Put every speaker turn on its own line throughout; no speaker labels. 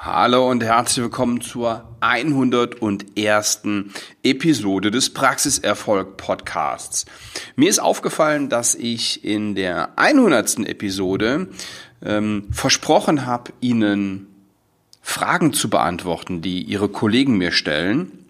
Hallo und herzlich willkommen zur 101. Episode des Praxiserfolg Podcasts. Mir ist aufgefallen, dass ich in der 100. Episode ähm, versprochen habe, Ihnen Fragen zu beantworten, die Ihre Kollegen mir stellen.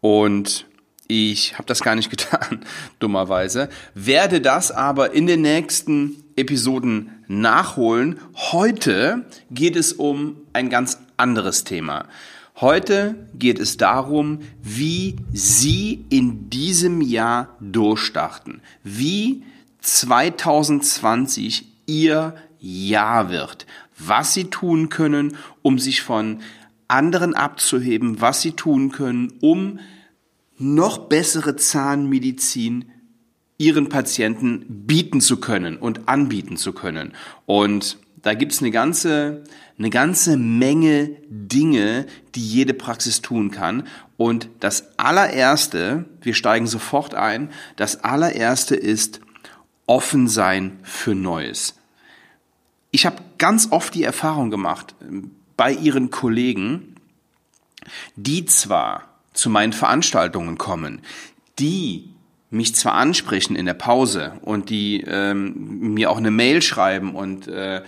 Und ich habe das gar nicht getan, dummerweise. Werde das aber in den nächsten Episoden nachholen. Heute geht es um ein ganz anderes Thema. Heute geht es darum, wie Sie in diesem Jahr durchstarten. Wie 2020 Ihr Jahr wird. Was Sie tun können, um sich von anderen abzuheben. Was Sie tun können, um noch bessere Zahnmedizin ihren Patienten bieten zu können und anbieten zu können. Und da gibt's eine ganze, eine ganze Menge Dinge, die jede Praxis tun kann. Und das allererste, wir steigen sofort ein, das allererste ist offen sein für Neues. Ich habe ganz oft die Erfahrung gemacht bei Ihren Kollegen, die zwar zu meinen Veranstaltungen kommen, die mich zwar ansprechen in der Pause und die ähm, mir auch eine Mail schreiben und äh,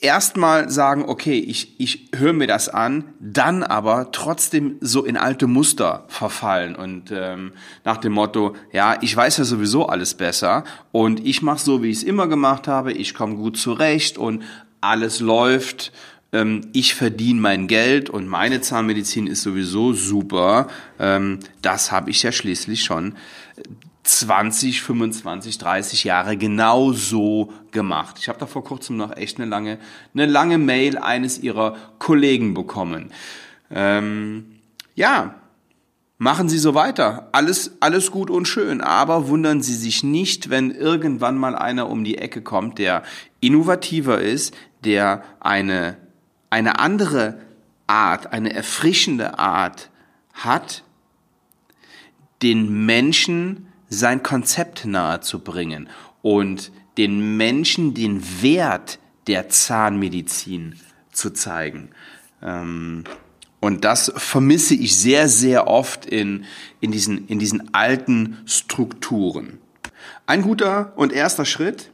erstmal sagen, okay, ich, ich höre mir das an, dann aber trotzdem so in alte Muster verfallen und ähm, nach dem Motto, ja, ich weiß ja sowieso alles besser und ich mache so, wie ich es immer gemacht habe, ich komme gut zurecht und alles läuft ähm, ich verdiene mein Geld und meine Zahnmedizin ist sowieso super. Ähm, das habe ich ja schließlich schon 20, 25, 30 Jahre genau so gemacht. Ich habe da vor kurzem noch echt eine lange, eine lange Mail eines ihrer Kollegen bekommen. Ähm, ja, machen Sie so weiter. Alles, alles gut und schön. Aber wundern Sie sich nicht, wenn irgendwann mal einer um die Ecke kommt, der innovativer ist, der eine eine andere Art, eine erfrischende Art hat, den Menschen sein Konzept nahezubringen und den Menschen den Wert der Zahnmedizin zu zeigen. Ähm, und das vermisse ich sehr, sehr oft in, in, diesen, in diesen alten Strukturen. Ein guter und erster Schritt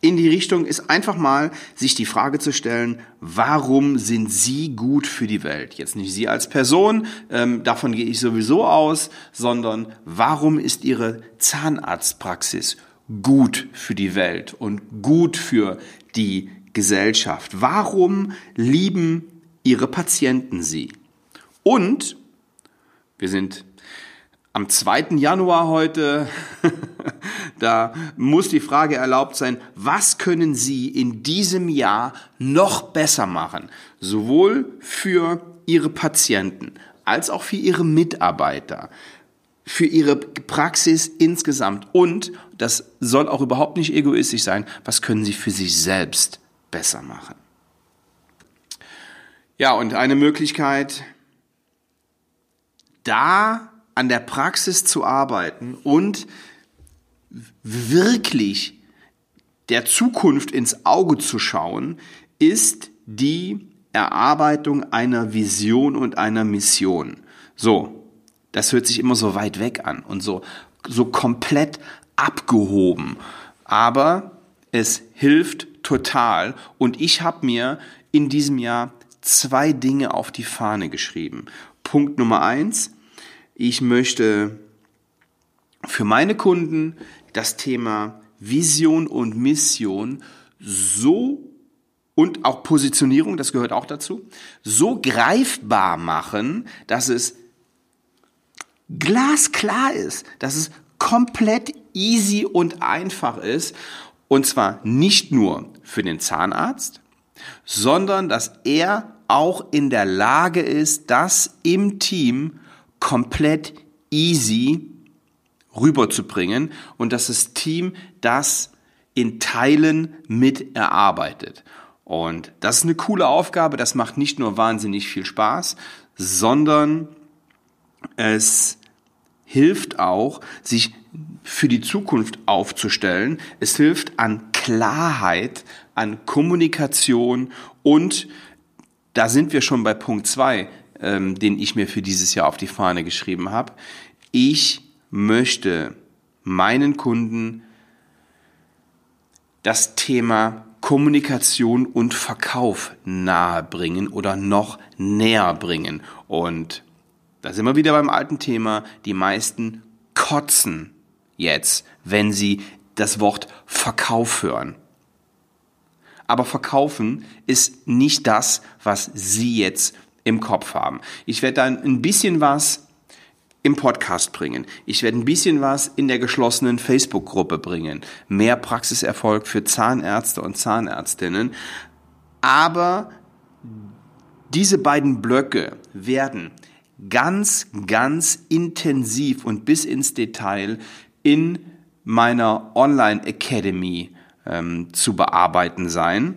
in die Richtung ist einfach mal sich die Frage zu stellen, warum sind Sie gut für die Welt? Jetzt nicht Sie als Person, ähm, davon gehe ich sowieso aus, sondern warum ist Ihre Zahnarztpraxis gut für die Welt und gut für die Gesellschaft? Warum lieben Ihre Patienten Sie? Und wir sind am 2. Januar heute, da muss die Frage erlaubt sein, was können Sie in diesem Jahr noch besser machen? Sowohl für Ihre Patienten als auch für Ihre Mitarbeiter, für Ihre Praxis insgesamt. Und, das soll auch überhaupt nicht egoistisch sein, was können Sie für sich selbst besser machen? Ja, und eine Möglichkeit, da an der Praxis zu arbeiten und wirklich der Zukunft ins Auge zu schauen, ist die Erarbeitung einer Vision und einer Mission. So, das hört sich immer so weit weg an und so, so komplett abgehoben. Aber es hilft total und ich habe mir in diesem Jahr zwei Dinge auf die Fahne geschrieben. Punkt Nummer eins, ich möchte für meine Kunden das Thema Vision und Mission so und auch Positionierung, das gehört auch dazu, so greifbar machen, dass es glasklar ist, dass es komplett easy und einfach ist. Und zwar nicht nur für den Zahnarzt, sondern dass er auch in der Lage ist, das im Team komplett easy rüberzubringen und dass das Team das in Teilen mit erarbeitet. Und das ist eine coole Aufgabe, das macht nicht nur wahnsinnig viel Spaß, sondern es hilft auch, sich für die Zukunft aufzustellen. Es hilft an Klarheit, an Kommunikation und da sind wir schon bei Punkt zwei, ähm, den ich mir für dieses Jahr auf die Fahne geschrieben habe. Ich möchte meinen Kunden das Thema Kommunikation und Verkauf nahe bringen oder noch näher bringen. Und da sind wir wieder beim alten Thema. Die meisten kotzen jetzt, wenn sie das Wort Verkauf hören. Aber verkaufen ist nicht das, was Sie jetzt im Kopf haben. Ich werde dann ein bisschen was im Podcast bringen. Ich werde ein bisschen was in der geschlossenen Facebook-Gruppe bringen. Mehr Praxiserfolg für Zahnärzte und Zahnärztinnen. Aber diese beiden Blöcke werden ganz, ganz intensiv und bis ins Detail in meiner Online Academy ähm, zu bearbeiten sein.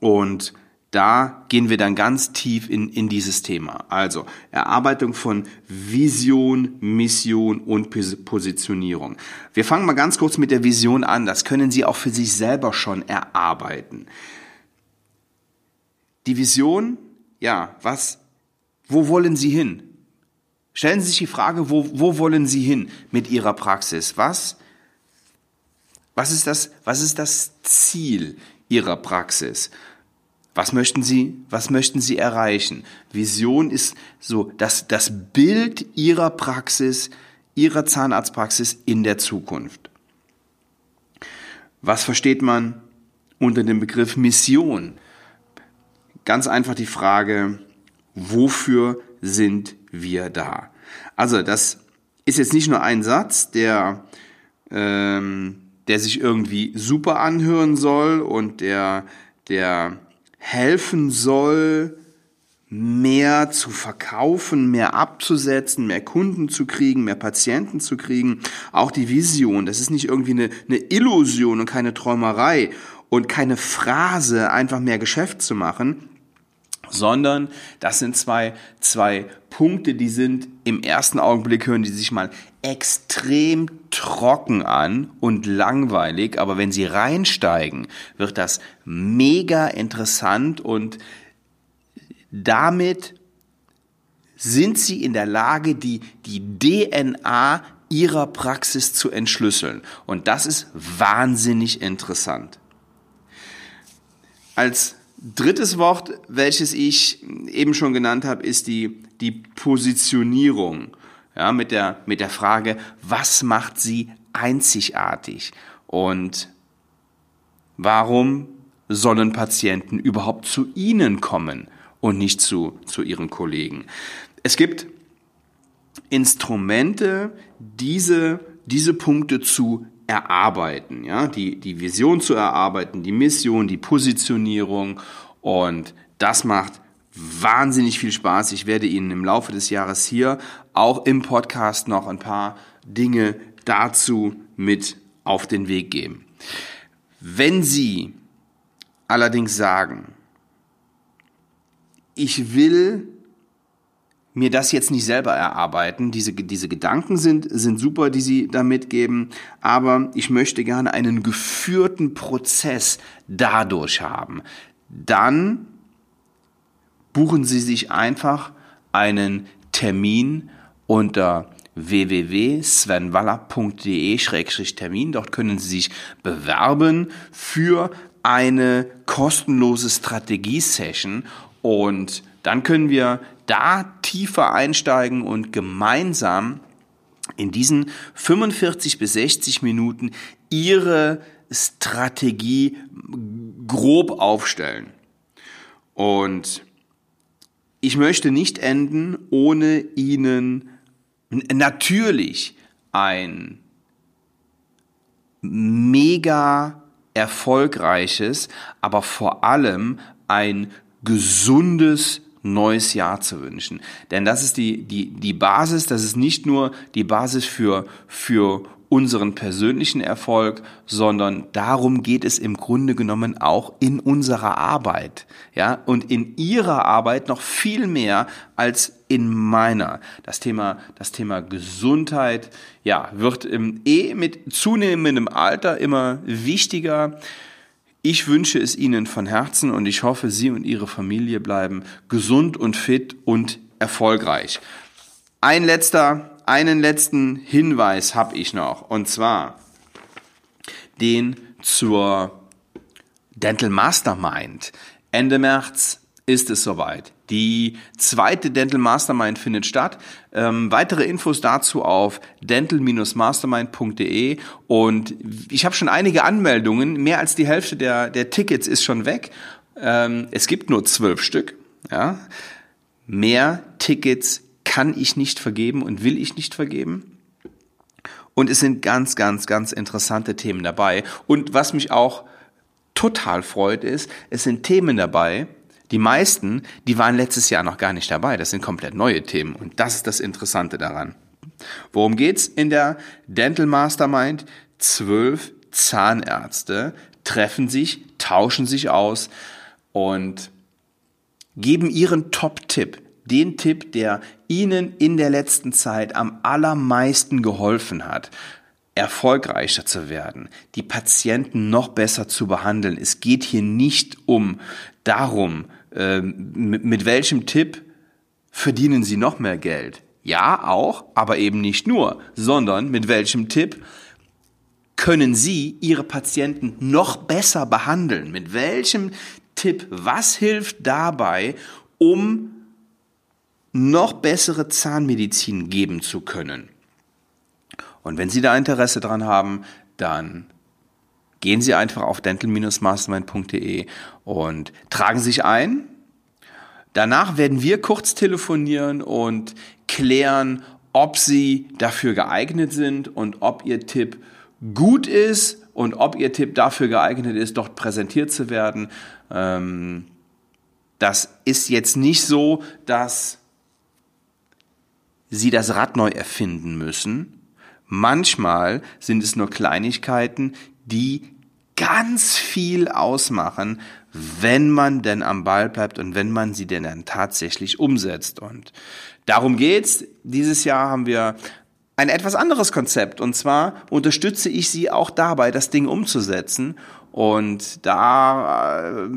Und da gehen wir dann ganz tief in, in dieses Thema. Also Erarbeitung von Vision, Mission und Positionierung. Wir fangen mal ganz kurz mit der Vision an. Das können Sie auch für sich selber schon erarbeiten. Die Vision, ja, was, wo wollen Sie hin? Stellen Sie sich die Frage, wo, wo wollen Sie hin mit Ihrer Praxis? Was, was ist das, was ist das Ziel Ihrer Praxis? Was möchten Sie, was möchten Sie erreichen? Vision ist so das, das Bild Ihrer Praxis, Ihrer Zahnarztpraxis in der Zukunft. Was versteht man unter dem Begriff Mission? Ganz einfach die Frage, wofür sind wir da? Also das ist jetzt nicht nur ein Satz, der, ähm, der sich irgendwie super anhören soll und der, der helfen soll, mehr zu verkaufen, mehr abzusetzen, mehr Kunden zu kriegen, mehr Patienten zu kriegen. Auch die Vision, das ist nicht irgendwie eine, eine Illusion und keine Träumerei und keine Phrase, einfach mehr Geschäft zu machen, sondern das sind zwei, zwei Punkte, die sind im ersten Augenblick hören die sich mal extrem trocken an und langweilig, aber wenn sie reinsteigen, wird das mega interessant und damit sind sie in der Lage, die, die DNA ihrer Praxis zu entschlüsseln. Und das ist wahnsinnig interessant. Als Drittes Wort, welches ich eben schon genannt habe, ist die, die Positionierung. Ja, mit der, mit der Frage, was macht sie einzigartig? Und warum sollen Patienten überhaupt zu Ihnen kommen und nicht zu, zu Ihren Kollegen? Es gibt Instrumente, diese, diese Punkte zu erarbeiten, ja, die, die Vision zu erarbeiten, die Mission, die Positionierung und das macht wahnsinnig viel Spaß. Ich werde Ihnen im Laufe des Jahres hier auch im Podcast noch ein paar Dinge dazu mit auf den Weg geben. Wenn Sie allerdings sagen, ich will mir das jetzt nicht selber erarbeiten. Diese, diese Gedanken sind, sind super, die Sie da mitgeben, aber ich möchte gerne einen geführten Prozess dadurch haben. Dann buchen Sie sich einfach einen Termin unter www.svenwaller.de-termin. Dort können Sie sich bewerben für eine kostenlose Strategie-Session und dann können wir da tiefer einsteigen und gemeinsam in diesen 45 bis 60 Minuten ihre Strategie grob aufstellen. Und ich möchte nicht enden, ohne Ihnen natürlich ein mega erfolgreiches, aber vor allem ein gesundes neues Jahr zu wünschen. Denn das ist die, die, die Basis, das ist nicht nur die Basis für, für unseren persönlichen Erfolg, sondern darum geht es im Grunde genommen auch in unserer Arbeit, ja, und in ihrer Arbeit noch viel mehr als in meiner. Das Thema, das Thema Gesundheit, ja, wird im, eh mit zunehmendem Alter immer wichtiger. Ich wünsche es Ihnen von Herzen und ich hoffe, Sie und Ihre Familie bleiben gesund und fit und erfolgreich. Ein letzter, einen letzten Hinweis habe ich noch und zwar den zur Dental Mastermind. Ende März ist es soweit. Die zweite Dental Mastermind findet statt. Ähm, weitere Infos dazu auf dental-mastermind.de und ich habe schon einige Anmeldungen. Mehr als die Hälfte der, der Tickets ist schon weg. Ähm, es gibt nur zwölf Stück. Ja. Mehr Tickets kann ich nicht vergeben und will ich nicht vergeben. Und es sind ganz, ganz, ganz interessante Themen dabei. Und was mich auch total freut, ist, es sind Themen dabei, die meisten, die waren letztes Jahr noch gar nicht dabei. Das sind komplett neue Themen. Und das ist das Interessante daran. Worum geht's in der Dental Mastermind? Zwölf Zahnärzte treffen sich, tauschen sich aus und geben ihren Top-Tipp, den Tipp, der Ihnen in der letzten Zeit am allermeisten geholfen hat, erfolgreicher zu werden, die Patienten noch besser zu behandeln. Es geht hier nicht um darum, äh, mit, mit welchem Tipp verdienen Sie noch mehr Geld. Ja, auch, aber eben nicht nur, sondern mit welchem Tipp können Sie Ihre Patienten noch besser behandeln? Mit welchem Tipp, was hilft dabei, um noch bessere Zahnmedizin geben zu können. Und wenn Sie da Interesse dran haben, dann gehen Sie einfach auf dental-mastermind.de und tragen sich ein. Danach werden wir kurz telefonieren und klären, ob Sie dafür geeignet sind und ob Ihr Tipp gut ist und ob Ihr Tipp dafür geeignet ist, dort präsentiert zu werden. Ähm, das ist jetzt nicht so, dass sie das Rad neu erfinden müssen. Manchmal sind es nur Kleinigkeiten, die ganz viel ausmachen, wenn man denn am Ball bleibt und wenn man sie denn dann tatsächlich umsetzt. Und darum geht's. Dieses Jahr haben wir ein etwas anderes Konzept. Und zwar unterstütze ich sie auch dabei, das Ding umzusetzen. Und da, äh,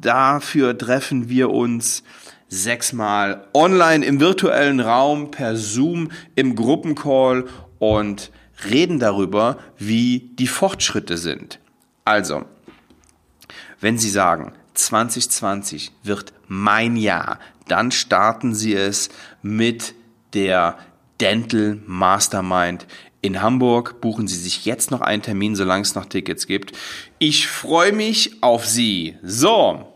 dafür treffen wir uns sechsmal online im virtuellen Raum, per Zoom, im Gruppencall und reden darüber, wie die Fortschritte sind. Also, wenn Sie sagen, 2020 wird mein Jahr, dann starten Sie es mit der Dental Mastermind in Hamburg. Buchen Sie sich jetzt noch einen Termin, solange es noch Tickets gibt. Ich freue mich auf Sie. So,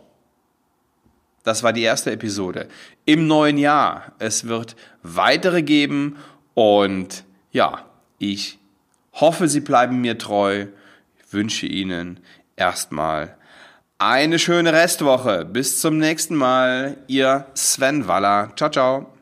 das war die erste Episode. Im neuen Jahr. Es wird weitere geben und ja, ich hoffe, Sie bleiben mir treu. Ich wünsche Ihnen erstmal eine schöne Restwoche. Bis zum nächsten Mal. Ihr Sven Waller. Ciao, ciao.